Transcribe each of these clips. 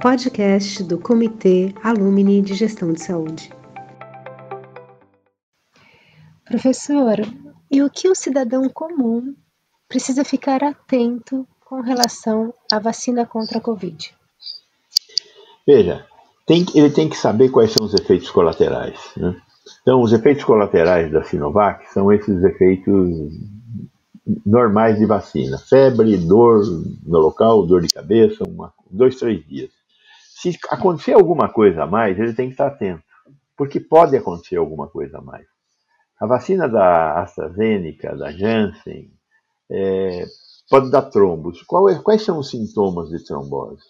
podcast do Comitê Alumni de Gestão de Saúde. Professor, e o que o cidadão comum precisa ficar atento com relação à vacina contra a Covid? Veja, tem, ele tem que saber quais são os efeitos colaterais. Né? Então, os efeitos colaterais da Sinovac são esses efeitos normais de vacina: febre, dor no local, dor de cabeça, uma, dois, três dias. Se acontecer alguma coisa a mais, ele tem que estar atento, porque pode acontecer alguma coisa a mais. A vacina da AstraZeneca, da Janssen, é, pode dar trombos. É, quais são os sintomas de trombose?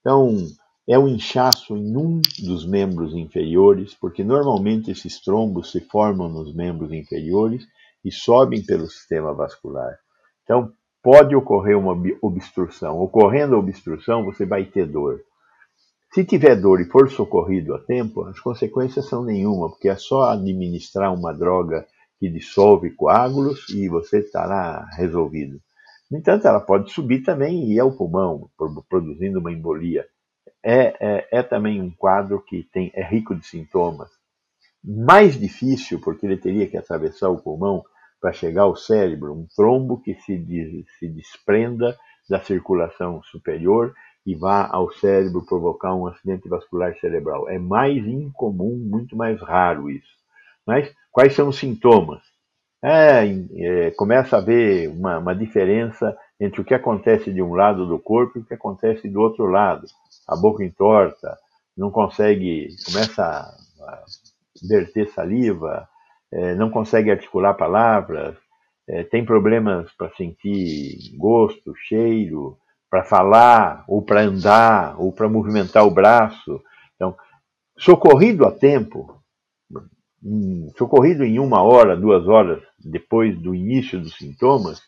Então, é um inchaço em um dos membros inferiores, porque normalmente esses trombos se formam nos membros inferiores e sobem pelo sistema vascular. Então, pode ocorrer uma obstrução. Ocorrendo a obstrução, você vai ter dor. Se tiver dor e for socorrido a tempo, as consequências são nenhuma, porque é só administrar uma droga que dissolve coágulos e você estará resolvido. No entanto, ela pode subir também e ir ao pulmão, produzindo uma embolia é, é, é também um quadro que tem, é rico de sintomas. Mais difícil, porque ele teria que atravessar o pulmão para chegar ao cérebro, um trombo que se, se desprenda da circulação superior e vá ao cérebro provocar um acidente vascular cerebral. É mais incomum, muito mais raro isso. Mas quais são os sintomas? É, é, começa a haver uma, uma diferença entre o que acontece de um lado do corpo e o que acontece do outro lado a boca entorta, não consegue, começa a verter saliva, é, não consegue articular palavras, é, tem problemas para sentir gosto, cheiro, para falar, ou para andar, ou para movimentar o braço. Então, socorrido a tempo, socorrido em uma hora, duas horas depois do início dos sintomas,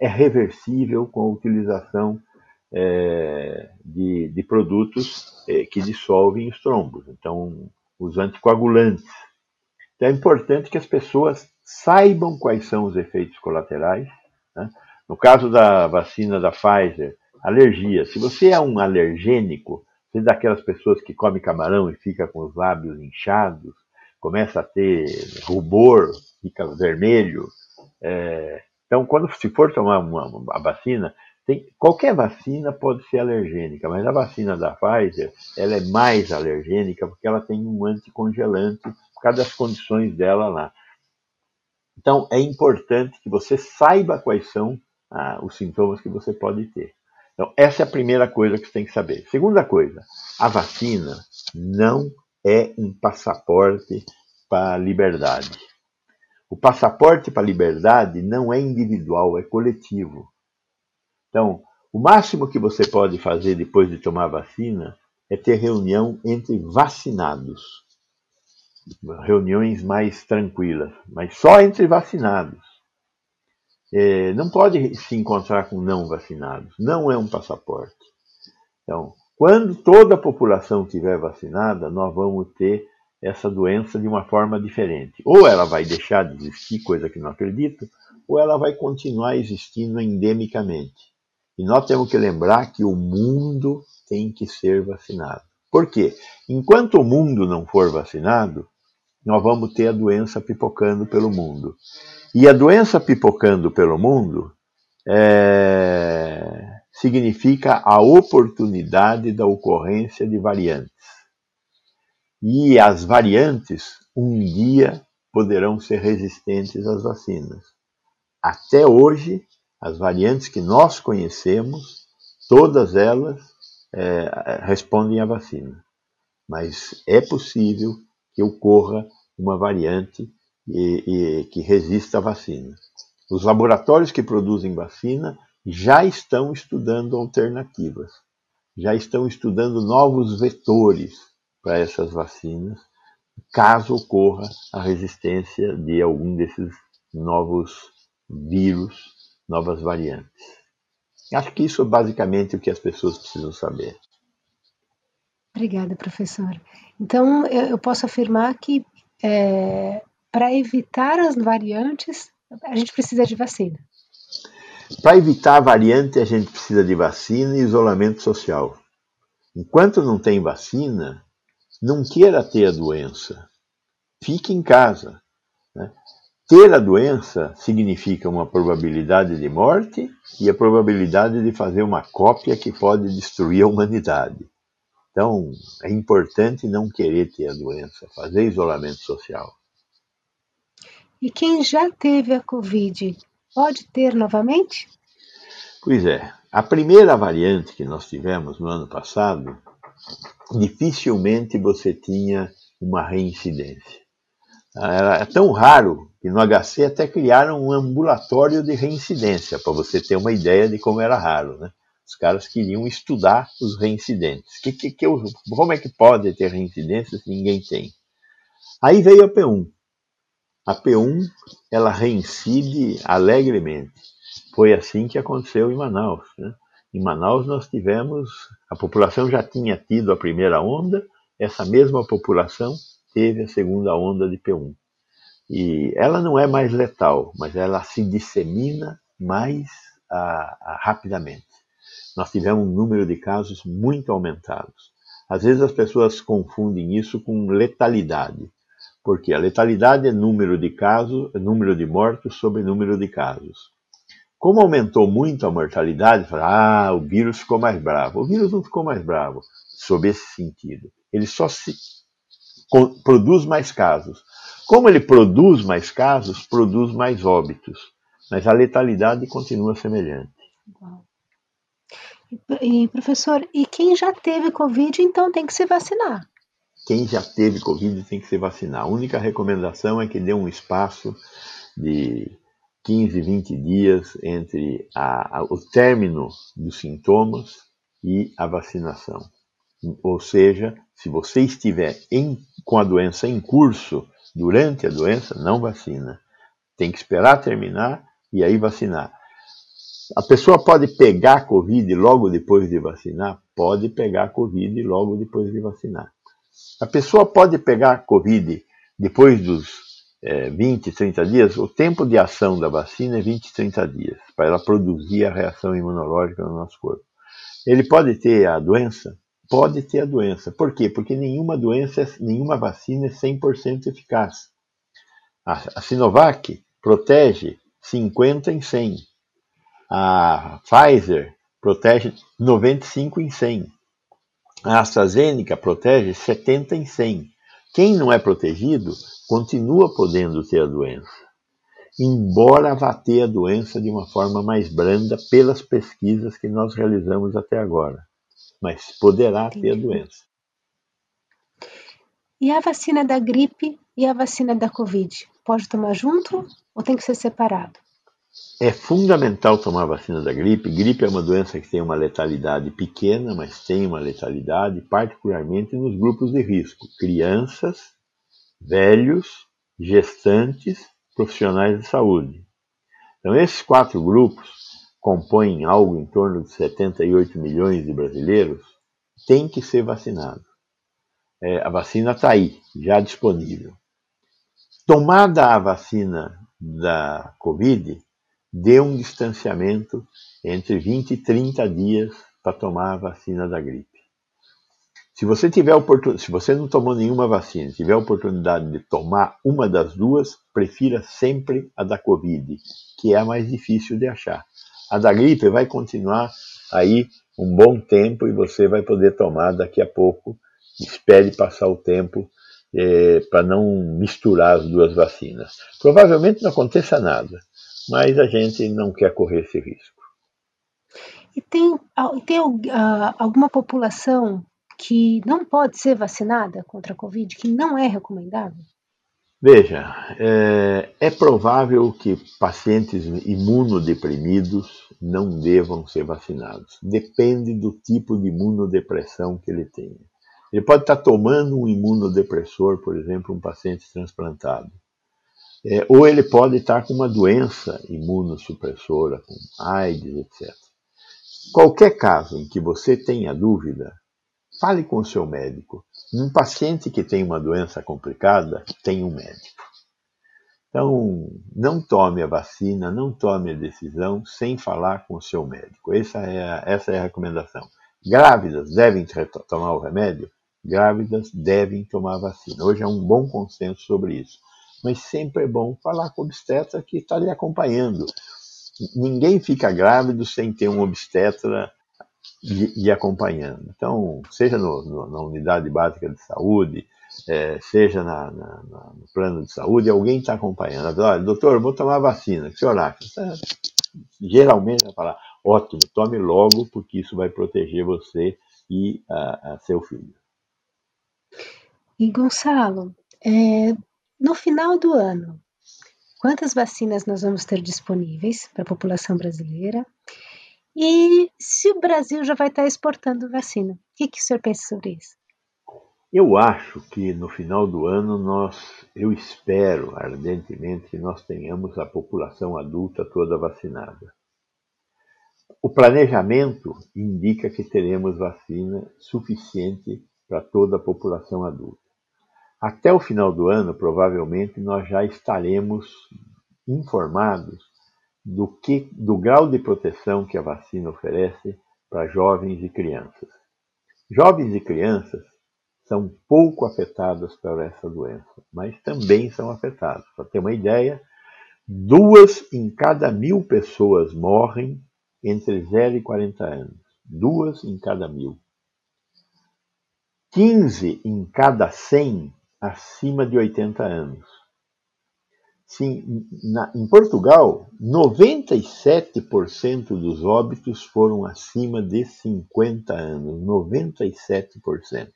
é reversível com a utilização é, de, de, produtos é, que dissolvem os trombos, então os anticoagulantes. Então é importante que as pessoas saibam quais são os efeitos colaterais. Né? No caso da vacina da Pfizer, alergia. Se você é um alergênico, você é daquelas pessoas que come camarão e fica com os lábios inchados, começa a ter rubor, fica vermelho. É, então, quando se for tomar uma, uma, a vacina, tem, qualquer vacina pode ser alergênica, mas a vacina da Pfizer ela é mais alergênica porque ela tem um anticongelante por causa das condições dela lá. Então é importante que você saiba quais são ah, os sintomas que você pode ter. Então essa é a primeira coisa que você tem que saber. Segunda coisa, a vacina não é um passaporte para a liberdade. O passaporte para a liberdade não é individual, é coletivo. Então, o máximo que você pode fazer depois de tomar vacina é ter reunião entre vacinados. Reuniões mais tranquilas, mas só entre vacinados. É, não pode se encontrar com não vacinados. Não é um passaporte. Então, quando toda a população tiver vacinada, nós vamos ter essa doença de uma forma diferente. Ou ela vai deixar de existir, coisa que não acredito, ou ela vai continuar existindo endemicamente. E nós temos que lembrar que o mundo tem que ser vacinado. Por quê? Enquanto o mundo não for vacinado, nós vamos ter a doença pipocando pelo mundo. E a doença pipocando pelo mundo é... significa a oportunidade da ocorrência de variantes. E as variantes, um dia, poderão ser resistentes às vacinas. Até hoje, as variantes que nós conhecemos, todas elas é, respondem à vacina. Mas é possível que ocorra uma variante e, e, que resista à vacina. Os laboratórios que produzem vacina já estão estudando alternativas, já estão estudando novos vetores para essas vacinas, caso ocorra a resistência de algum desses novos vírus novas variantes. Acho que isso é basicamente o que as pessoas precisam saber. Obrigada, professor. Então, eu posso afirmar que é, para evitar as variantes, a gente precisa de vacina. Para evitar a variante, a gente precisa de vacina e isolamento social. Enquanto não tem vacina, não queira ter a doença. Fique em casa. Né? Ter a doença significa uma probabilidade de morte e a probabilidade de fazer uma cópia que pode destruir a humanidade. Então, é importante não querer ter a doença, fazer isolamento social. E quem já teve a Covid pode ter novamente? Pois é. A primeira variante que nós tivemos no ano passado, dificilmente você tinha uma reincidência. Era tão raro que no HC até criaram um ambulatório de reincidência, para você ter uma ideia de como era raro. Né? Os caras queriam estudar os reincidentes. Que, que, que, como é que pode ter reincidência se ninguém tem? Aí veio a P1. A P1 ela reincide alegremente. Foi assim que aconteceu em Manaus. Né? Em Manaus nós tivemos, a população já tinha tido a primeira onda, essa mesma população teve a segunda onda de P1. E ela não é mais letal, mas ela se dissemina mais ah, ah, rapidamente. Nós tivemos um número de casos muito aumentados. Às vezes as pessoas confundem isso com letalidade, porque a letalidade é número de casos, é número de mortos sobre número de casos. Como aumentou muito a mortalidade, fala, ah, o vírus ficou mais bravo. O vírus não ficou mais bravo, sob esse sentido. Ele só se produz mais casos. Como ele produz mais casos, produz mais óbitos, mas a letalidade continua semelhante. E, professor, e quem já teve Covid, então tem que se vacinar? Quem já teve Covid tem que se vacinar. A única recomendação é que dê um espaço de 15, 20 dias entre a, a, o término dos sintomas e a vacinação. Ou seja, se você estiver em, com a doença em curso durante a doença, não vacina. Tem que esperar terminar e aí vacinar. A pessoa pode pegar Covid logo depois de vacinar? Pode pegar Covid logo depois de vacinar. A pessoa pode pegar Covid depois dos é, 20, 30 dias? O tempo de ação da vacina é 20, 30 dias, para ela produzir a reação imunológica no nosso corpo. Ele pode ter a doença? pode ter a doença. Por quê? Porque nenhuma doença, nenhuma vacina é 100% eficaz. A, a Sinovac protege 50 em 100. A Pfizer protege 95 em 100. A AstraZeneca protege 70 em 100. Quem não é protegido continua podendo ter a doença, embora vá ter a doença de uma forma mais branda pelas pesquisas que nós realizamos até agora mas poderá Entendi. ter a doença. E a vacina da gripe e a vacina da Covid? Pode tomar junto ou tem que ser separado? É fundamental tomar vacina da gripe. Gripe é uma doença que tem uma letalidade pequena, mas tem uma letalidade, particularmente nos grupos de risco: crianças, velhos, gestantes, profissionais de saúde. Então, esses quatro grupos compõem algo em torno de 78 milhões de brasileiros, tem que ser vacinado. É, a vacina está aí, já disponível. Tomada a vacina da Covid, dê um distanciamento entre 20 e 30 dias para tomar a vacina da gripe. Se você tiver oportunidade, se você não tomou nenhuma vacina, tiver a oportunidade de tomar uma das duas, prefira sempre a da Covid, que é a mais difícil de achar. A da gripe vai continuar aí um bom tempo e você vai poder tomar daqui a pouco. Espere passar o tempo é, para não misturar as duas vacinas. Provavelmente não aconteça nada, mas a gente não quer correr esse risco. E tem, tem uh, alguma população que não pode ser vacinada contra a Covid, que não é recomendável? Veja, é, é, provável que pacientes imunodeprimidos não devam ser vacinados. Depende do tipo de imunodepressão que ele tenha. Ele pode estar tomando um imunodepressor, por exemplo, um paciente transplantado. É, ou ele pode estar com uma doença imunossupressora, com AIDS, etc. Qualquer caso em que você tenha dúvida, fale com o seu médico um paciente que tem uma doença complicada tem um médico. Então, não tome a vacina, não tome a decisão sem falar com o seu médico. Essa é a, essa é a recomendação. Grávidas devem tomar o remédio? Grávidas devem tomar vacina. Hoje é um bom consenso sobre isso. Mas sempre é bom falar com o obstetra que está lhe acompanhando. Ninguém fica grávido sem ter um obstetra lhe, acompanhando. Então, seja no, no, na unidade básica de saúde, é, seja na, na, no plano de saúde, alguém está acompanhando. Olha, doutor, vou tomar vacina, que o senhor acha? Geralmente vai falar, ótimo, tome logo, porque isso vai proteger você e a, a seu filho. E Gonçalo, é, no final do ano, quantas vacinas nós vamos ter disponíveis para a população brasileira? E se o Brasil já vai estar exportando vacina? O que, que o senhor pensa sobre isso? Eu acho que no final do ano nós, eu espero ardentemente que nós tenhamos a população adulta toda vacinada. O planejamento indica que teremos vacina suficiente para toda a população adulta. Até o final do ano, provavelmente, nós já estaremos informados do, que, do grau de proteção que a vacina oferece para jovens e crianças. Jovens e crianças são pouco afetadas por essa doença, mas também são afetadas. Para ter uma ideia, duas em cada mil pessoas morrem entre 0 e 40 anos. Duas em cada mil. 15 em cada 100 acima de 80 anos. Sim, na, em Portugal, 97% dos óbitos foram acima de 50 anos. 97%.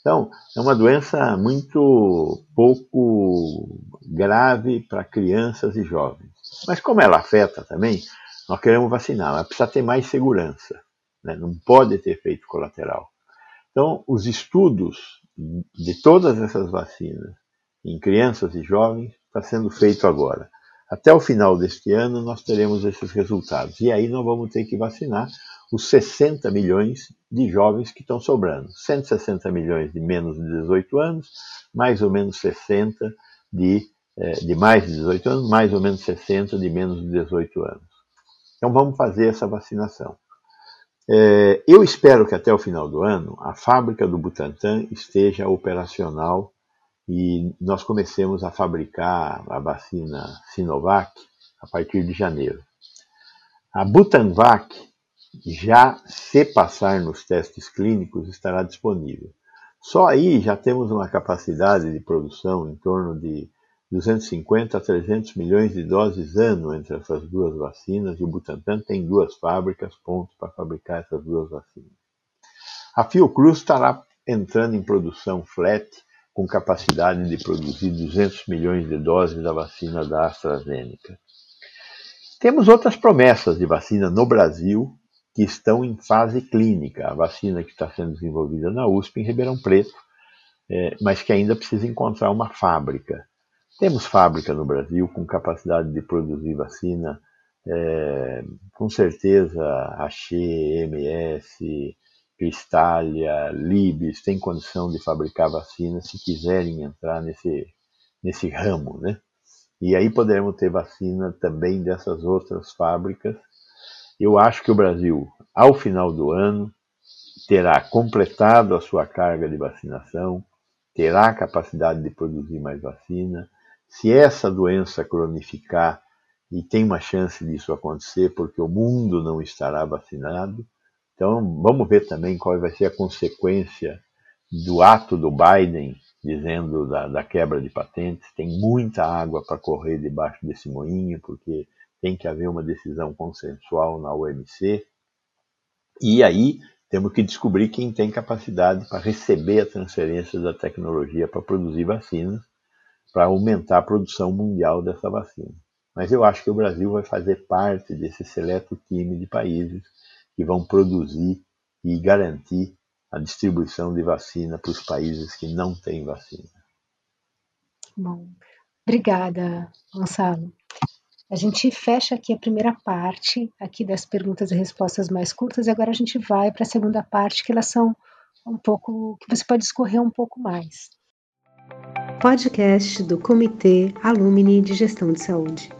Então, é uma doença muito pouco grave para crianças e jovens. Mas como ela afeta também, nós queremos vacinar, mas precisa ter mais segurança. Né? Não pode ter efeito colateral. Então, os estudos de todas essas vacinas em crianças e jovens está sendo feito agora. Até o final deste ano, nós teremos esses resultados. E aí nós vamos ter que vacinar os 60 milhões de jovens que estão sobrando. 160 milhões de menos de 18 anos, mais ou menos 60 de, eh, de mais de 18 anos, mais ou menos 60 de menos de 18 anos. Então vamos fazer essa vacinação. É, eu espero que até o final do ano a fábrica do Butantan esteja operacional e nós comecemos a fabricar a vacina Sinovac a partir de janeiro. A Butanvac já se passar nos testes clínicos, estará disponível. Só aí já temos uma capacidade de produção em torno de 250 a 300 milhões de doses ano entre essas duas vacinas, e o Butantan tem duas fábricas pontos para fabricar essas duas vacinas. A Fiocruz estará entrando em produção flat, com capacidade de produzir 200 milhões de doses da vacina da AstraZeneca. Temos outras promessas de vacina no Brasil que estão em fase clínica. A vacina que está sendo desenvolvida na USP, em Ribeirão Preto, é, mas que ainda precisa encontrar uma fábrica. Temos fábrica no Brasil com capacidade de produzir vacina, é, com certeza a MS, Cristália, Libes têm condição de fabricar vacina se quiserem entrar nesse, nesse ramo, né? E aí poderemos ter vacina também dessas outras fábricas eu acho que o Brasil, ao final do ano, terá completado a sua carga de vacinação, terá capacidade de produzir mais vacina. Se essa doença cronificar, e tem uma chance disso acontecer, porque o mundo não estará vacinado, então vamos ver também qual vai ser a consequência do ato do Biden dizendo da, da quebra de patentes. Tem muita água para correr debaixo desse moinho, porque tem que haver uma decisão consensual na OMC. E aí temos que descobrir quem tem capacidade para receber a transferência da tecnologia para produzir vacinas, para aumentar a produção mundial dessa vacina. Mas eu acho que o Brasil vai fazer parte desse seleto time de países que vão produzir e garantir a distribuição de vacina para os países que não têm vacina. Bom, obrigada, Gonçalo. A gente fecha aqui a primeira parte aqui das perguntas e respostas mais curtas e agora a gente vai para a segunda parte que elas são um pouco que você pode escorrer um pouco mais. Podcast do Comitê Alumni de Gestão de Saúde.